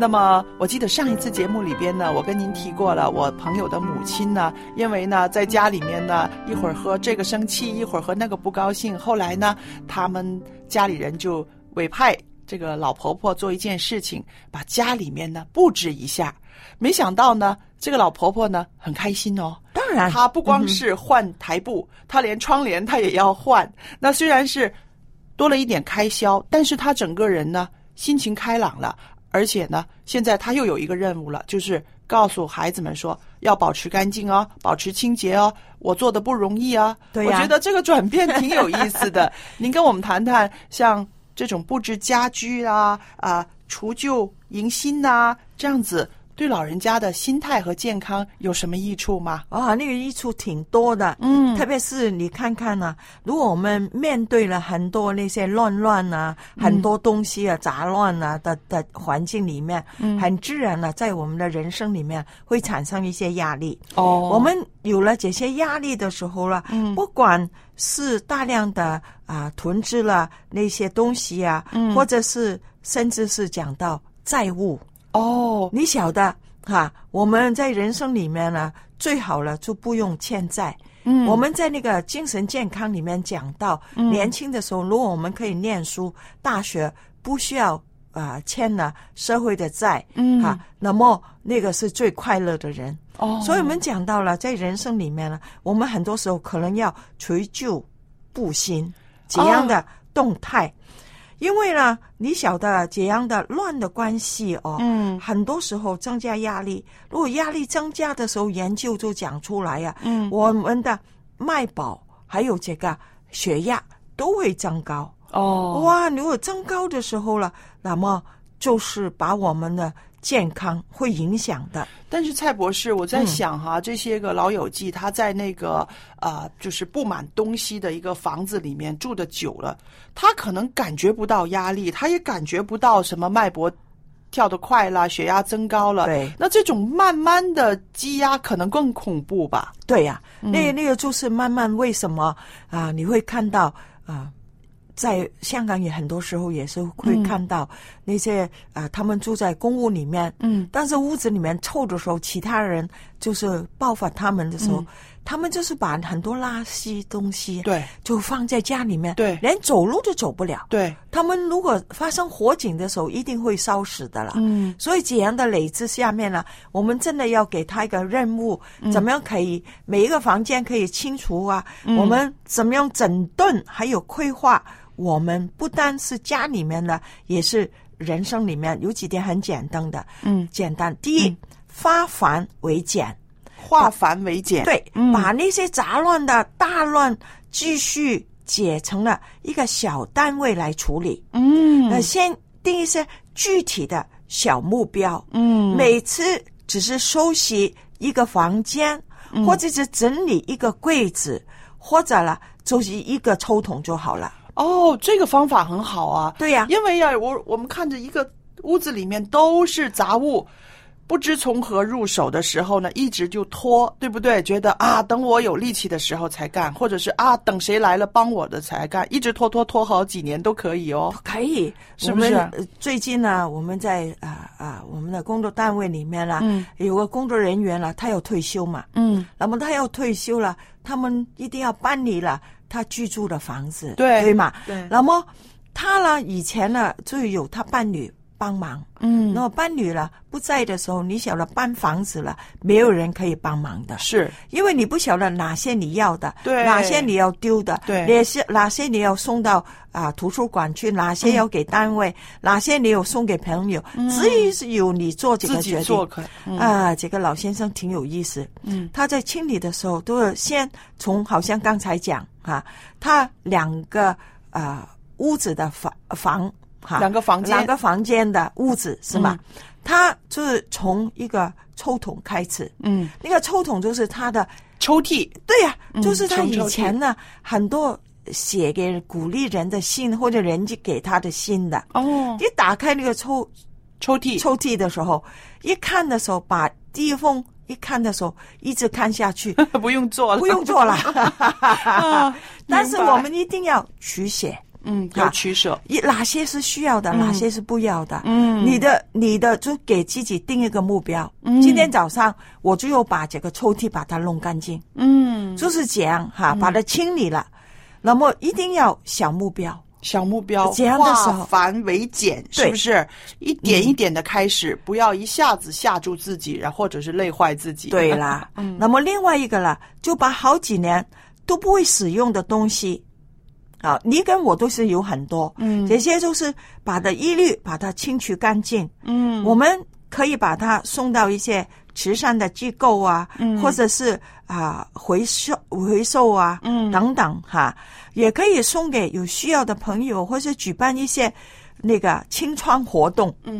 那么，我记得上一次节目里边呢，我跟您提过了，我朋友的母亲呢，因为呢在家里面呢，一会儿和这个生气，一会儿和那个不高兴，后来呢，他们家里人就委派这个老婆婆做一件事情，把家里面呢布置一下。没想到呢，这个老婆婆呢很开心哦。当然，她不光是换台布，她连窗帘她也要换。那虽然是多了一点开销，但是她整个人呢心情开朗了，而且呢，现在他又有一个任务了，就是告诉孩子们说要保持干净哦，保持清洁哦。我做的不容易啊，我觉得这个转变挺有意思的。您跟我们谈谈，像这种布置家居啊啊，除旧迎新呐、这样子。对老人家的心态和健康有什么益处吗？啊，那个益处挺多的，嗯特别是你看看呢、如果我们面对了很多那些乱乱啊，嗯很多东西啊杂乱啊的的环境里面，嗯很自然的在我们的人生里面会产生一些压力。哦我们有了这些压力的时候了，嗯不管是大量的啊、囤积了那些东西啊，嗯或者是甚至是讲到债务。哦，你晓得哈、我们在人生里面呢，最好了就不用欠债。嗯我们在那个精神健康里面讲到，嗯年轻的时候，如果我们可以念书，大学不需要啊、欠了社会的债，嗯哈、那么那个是最快乐的人。哦所以我们讲到了，在人生里面呢，我们很多时候可能要垂旧布新怎样的动态。因为呢，你晓得这样的乱的关系哦，嗯很多时候增加压力。如果压力增加的时候，研究就讲出来呀、嗯我们的脉搏还有这个血压都会增高。哦，哇，如果增高的时候了，那么就是把我们的健康会影响的。但是蔡博士，我嗯在想哈，这些个老友记，他在那个呃，就是布满东西的一个房子里面住的久了，他可能感觉不到压力，他也感觉不到什么脉搏跳得快啦，血压增高了。对，那这种慢慢的积压可能更恐怖吧？对呀、嗯那那个就是慢慢为什么啊、你会看到啊、在香港也很多时候也是会嗯看到那些啊、他们住在公屋里面，嗯，但是屋子里面臭的时候，其他人就是报复他们的时候，嗯他们就是把很多垃圾东西对就放在家里面，对连走路都走不了。对，他们如果发生火警的时候，一定会烧死的了。嗯，所以这样的累积下面呢，我们真的要给他一个任务，嗯怎么样可以每一个房间可以清除啊？嗯我们怎么样整顿，还有规划？我们不单是家里面呢，也是人生里面有几点很简单的。嗯，简单。第一，化繁为简，化繁为简。对，嗯把那些杂乱的大乱继续解成了一个小单位来处理。嗯呃，先定一些具体的小目标。嗯每次只是收拾一个房间，嗯或者是整理一个柜子，或者呢就是一个抽桶就好了。哦，这个方法很好啊。对呀、因为呀、我我们看着一个屋子里面都是杂物，不知从何入手的时候呢，一直就拖，对不对？觉得啊，等我有力气的时候才干，或者是啊，等谁来了帮我的才干，一直拖拖拖好几年都可以哦。可以，是不是我们呃最近呢，我们在啊啊、我们的工作单位里面啦，嗯有个工作人员了，他要退休嘛，嗯，那么他要退休了，他们一定要搬离了他居住的房子，对对嘛？对那么他呢，以前呢就有他伴侣帮忙，嗯。那么伴侣了不在的时候，你晓得搬房子了，没有人可以帮忙的，是。因为你不晓得哪些你要的，对。哪些你要丢的，对。哪些哪些你要送到啊、图书馆去，哪些要给单位，哪些你有送给朋友，嗯。只有你做这个决定。做可嗯。啊，这个老先生挺有意思。嗯，他在清理的时候，都是先从好像刚才讲哈、他两个啊、屋子的房房哈、两个房间。两个房间的屋子是吗？他就是从一个抽桶开始，嗯，那个抽桶就是他的抽屉，对呀、嗯就是他以前呢很多写给鼓励人的信，或者人家给他的信的。哦，一打开那个抽抽屉，抽屉的时候，一看的时候，把第一封一看的时候，一直看下去，不用做了，不用做了。啊 但是我们一定要取写。嗯，啊要取舍。一哪些是需要的，嗯哪些是不要的。嗯你的你的就给自己定一个目标。嗯今天早上我就要把这个抽屉把它弄干净，嗯，就是这样哈，把它清理了。那么一定要小目标，小目标，这样的时候化繁为简，是不是？一点一点的开始，不要一下子吓住自己，然后或者是累坏自己。对啦，嗯那么另外一个啦，就把好几年都不会使用的东西，啊，你跟我都是有很多，嗯。这些都是把的一律把它清除干净，嗯。我们可以把它送到一些慈善的机构啊，嗯。或者是啊回收回收啊，嗯。等等哈，也可以送给有需要的朋友，或是举办一些那个清创活动，嗯，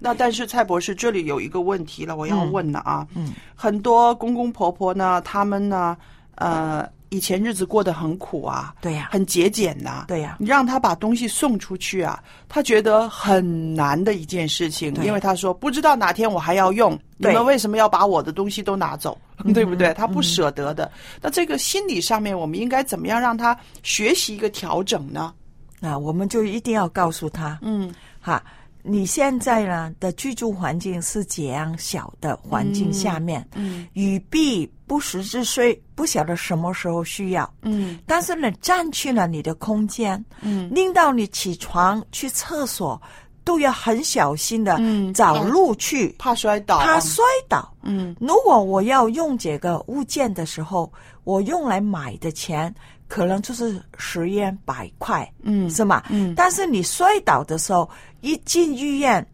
那但是蔡博士这里有一个问题了，我要问了啊。嗯，很多公公婆婆呢，他们呢，呃，以前日子过得很苦啊，对呀很节俭呐、对呀你让他把东西送出去啊，他觉得很难的一件事情，因为他说不知道哪天我还要用，你们为什么要把我的东西都拿走？对不对？嗯他不舍得的。那这个心理上面，我们应该怎么样让他学习一个调整呢？啊，我们就一定要告诉他，嗯，哈，你现在呢的居住环境是怎样小的环境下面，嗯与必不时之需，不晓得什么时候需要，嗯。但是呢，占据了你的空间，嗯。令到你起床去厕所都要很小心的嗯找路去，怕摔倒。啊，怕摔倒。嗯。如果我要用这个物件的时候，我用来买的钱可能就是十元百块，嗯。是吗？嗯。但是你摔倒的时候，一进医院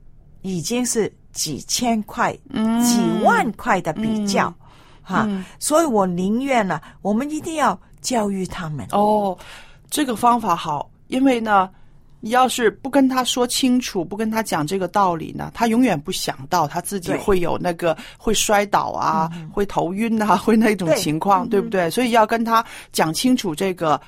已经是几千块、嗯。几万块的比较，哈、嗯所以我宁愿呢，我们一定要教育他们。哦，这个方法好，因为呢，你要是不跟他说清楚，不跟他讲这个道理呢，他永远不想到他自己会有那个会摔倒啊，会头晕啊，会那种情况，对不对？所以要跟他讲清楚这个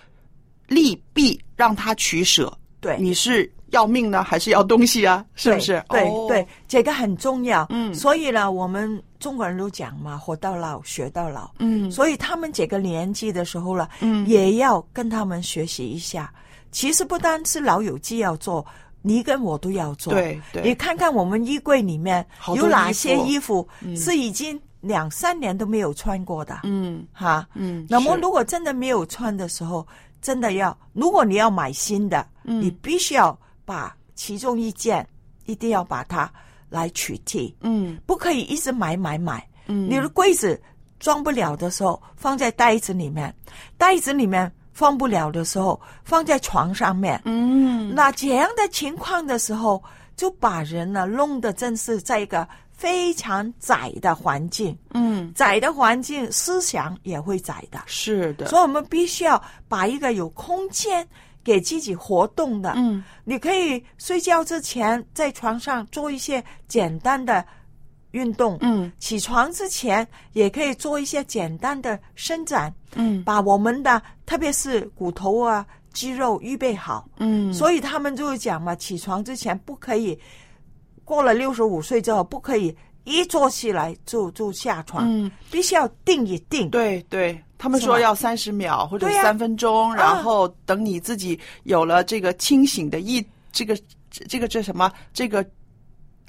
利弊，让他取舍。对你是要命呢，还是要东西啊？是不是？对、哦对，这个很重要。嗯所以呢，我们中国人都讲嘛，活到老学到老。嗯所以他们这个年纪的时候了，嗯也要跟他们学习一下。其实不单是老友记要做，你跟我都要做。对对你看看我们衣柜里面有哪些衣服嗯是已经两三年都没有穿过的。嗯哈，嗯，那么如果真的没有穿的时候，真的要，如果你要买新的，嗯你必须要把其中一件一定要把它来取替，嗯不可以一直买买买。嗯，你的柜子装不了的时候，放在袋子里面；袋子里面放不了的时候，放在床上面。嗯那这样的情况的时候，就把人呢弄得真是在一个非常窄的环境。嗯窄的环境，思想也会窄的。是的，所以我们必须要把一个有空间给自己活动的。嗯你可以睡觉之前在床上做一些简单的运动，嗯起床之前也可以做一些简单的伸展，嗯把我们的特别是骨头啊、肌肉预备好。嗯，所以他们就会讲嘛，起床之前不可以，过了六十五岁之后不可以一坐起来就就下床，嗯必须要定一定。对对，他们说要三十秒或者三分钟，啊然后等你自己有了这个清醒的意，这个这个这什么这个。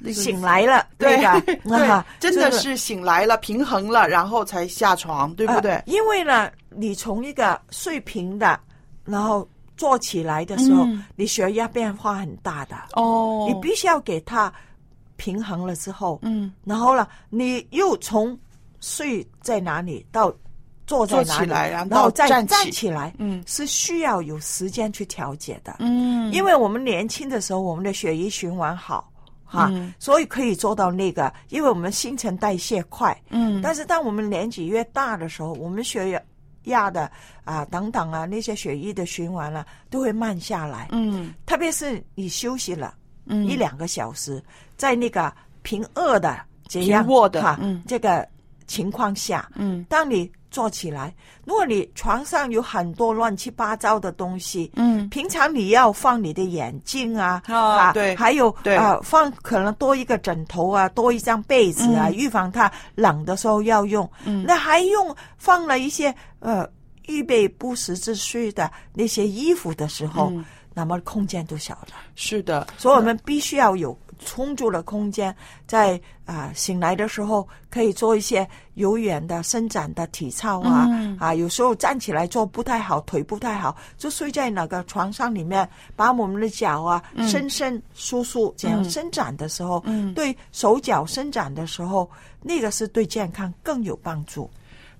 那个醒来了，对吧？对 啊，真的是醒来了，平衡了，然后才下床，对不对呃？因为呢，你从一个睡平的，然后坐起来的时候，嗯你血压变化很大的。哦你必须要给他平衡了之后，嗯，然后呢，你又从睡在哪里到坐在哪里，坐起来然后再站起站起来，嗯是需要有时间去调节的。嗯因为我们年轻的时候，我们的血液循环好。哈，嗯所以可以做到那个，因为我们新陈代谢快。嗯但是当我们年纪越大的时候，我们血压压的啊等等啊那些血液的循环了、都会慢下来。嗯特别是你休息了嗯一两个小时，在那个平卧的这样卧的哈、嗯这个情况下，嗯当你坐起来，如果你床上有很多乱七八糟的东西，嗯。平常你要放你的眼镜啊，啊对还有对。啊、放可能多一个枕头啊，多一张被子啊，嗯。预防它冷的时候要用。嗯。那还用放了一些呃预备不时之需的那些衣服的时候，嗯。那么空间就小了。是的，所以我们必须要有充足的空间，在啊、醒来的时候可以做一些有氧的伸展的体操啊、嗯。啊，有时候站起来做不太好，腿不太好，就睡在那个床上里面，把我们的脚啊、嗯。伸伸缩缩，这样嗯。伸展的时候，嗯。对手脚伸展的时候，那个是对健康更有帮助。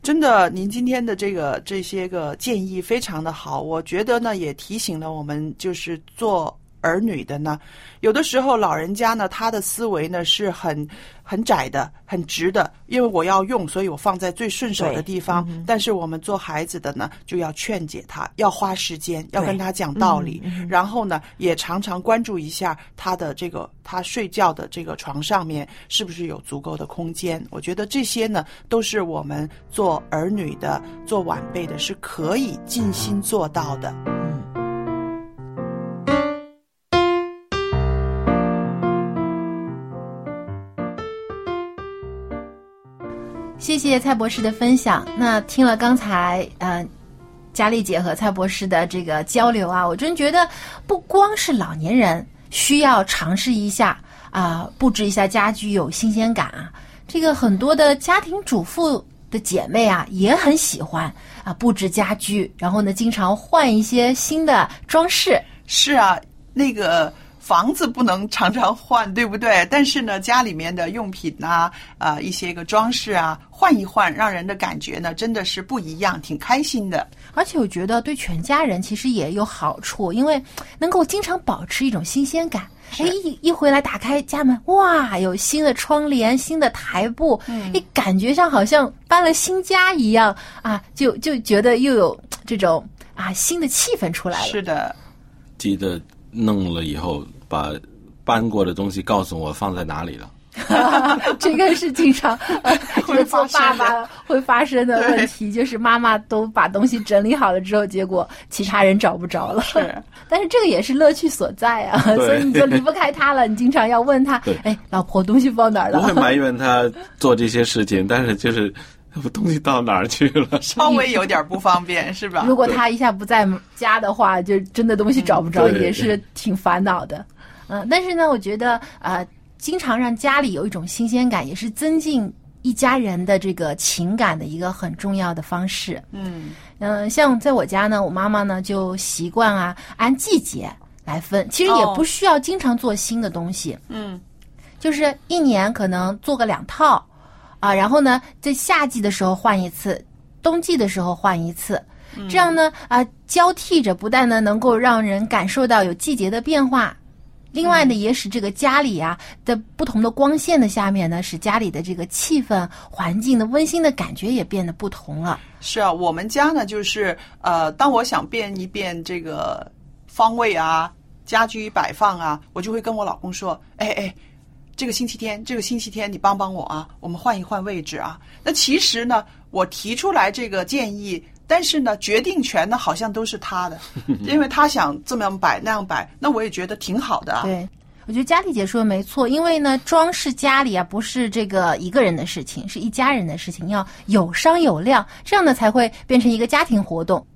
真的，您今天的这个这些个建议非常的好，我觉得呢也提醒了我们，就是做儿女的呢，有的时候老人家呢他的思维呢是很很窄的、很直的，因为我要用，所以我放在最顺手的地方。嗯但是我们做孩子的呢，就要劝解他，要花时间，要跟他讲道理，嗯嗯然后呢也常常关注一下他的这个他睡觉的这个床上面是不是有足够的空间。我觉得这些呢都是我们做儿女的、做晚辈的是可以尽心做到的。谢谢蔡博士的分享。那听了刚才呃佳丽姐和蔡博士的这个交流啊，我真觉得不光是老年人需要尝试一下啊、布置一下家居有新鲜感啊，这个很多的家庭主妇的姐妹啊也很喜欢啊布置家居，然后呢经常换一些新的装饰。是啊，那个房子不能常常换，对不对？但是呢，家里面的用品呐、啊，一些个装饰啊，换一换，让人的感觉呢，真的是不一样，挺开心的。而且我觉得对全家人其实也有好处，因为能够经常保持一种新鲜感。哎，一一回来打开家门，哇，有新的窗帘、新的台布，嗯你感觉上好像搬了新家一样啊，就就觉得又有这种啊新的气氛出来了。是的，记得弄了以后，把搬过的东西告诉我放在哪里了。这个是经常 做爸爸会发生的问题，就是妈妈都把东西整理好了之后，结果其他人找不着了。是，但是这个也是乐趣所在啊，所以你就离不开他了。你经常要问他，哎，老婆东西放哪儿了？不会埋怨他做这些事情，但是就是东西到哪儿去了？稍微有点不方便，是吧？如果他一下不在家的话，就真的东西找不着，也是挺烦恼的。嗯、但是呢，我觉得呃，经常让家里有一种新鲜感，也是增进一家人的这个情感的一个很重要的方式。嗯嗯、像在我家呢，我妈妈呢就习惯啊按季节来分，其实也哦不需要经常做新的东西。嗯就是一年可能做个两套，啊，然后呢，在夏季的时候换一次，冬季的时候换一次，这样呢，啊，交替着，不但呢能够让人感受到有季节的变化，另外呢，也使这个家里啊的不同的光线的下面呢，使家里的这个气氛、环境的温馨的感觉也变得不同了。是啊，我们家呢，就是呃，当我想变一变这个方位啊、家居摆放啊，我就会跟我老公说：“哎哎，这个星期天，这个星期天你帮帮我啊，我们换一换位置啊。”那其实呢，我提出来这个建议，但是呢，决定权呢好像都是他的，因为他想这么样摆那样摆，那我也觉得挺好的啊。对，我觉得佳丽姐说的没错，因为呢，装饰家里啊不是这个一个人的事情，是一家人的事情，要有商有量，这样呢才会变成一个家庭活动。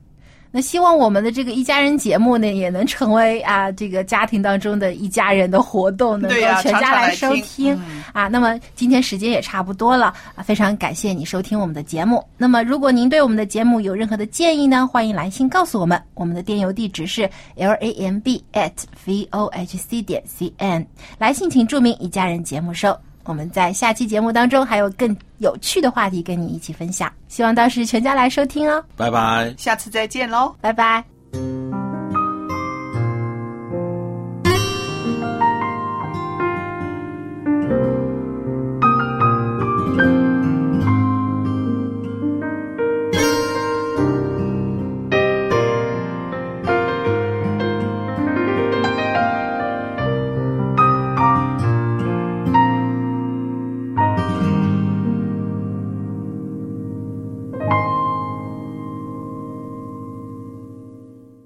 那希望我们的这个一家人节目呢，也能成为啊这个家庭当中的一家人的活动，能够全家来收听啊。那么今天时间也差不多了啊，非常感谢你收听我们的节目。那么如果您对我们的节目有任何的建议呢，欢迎来信告诉我们。我们的电邮地址是 l a m b at v o h c 点 c n，来信请注明一家人节目收。我们在下期节目当中还有更有趣的话题跟你一起分享，希望到时全家来收听哦。拜拜。下次再见喽，拜拜。「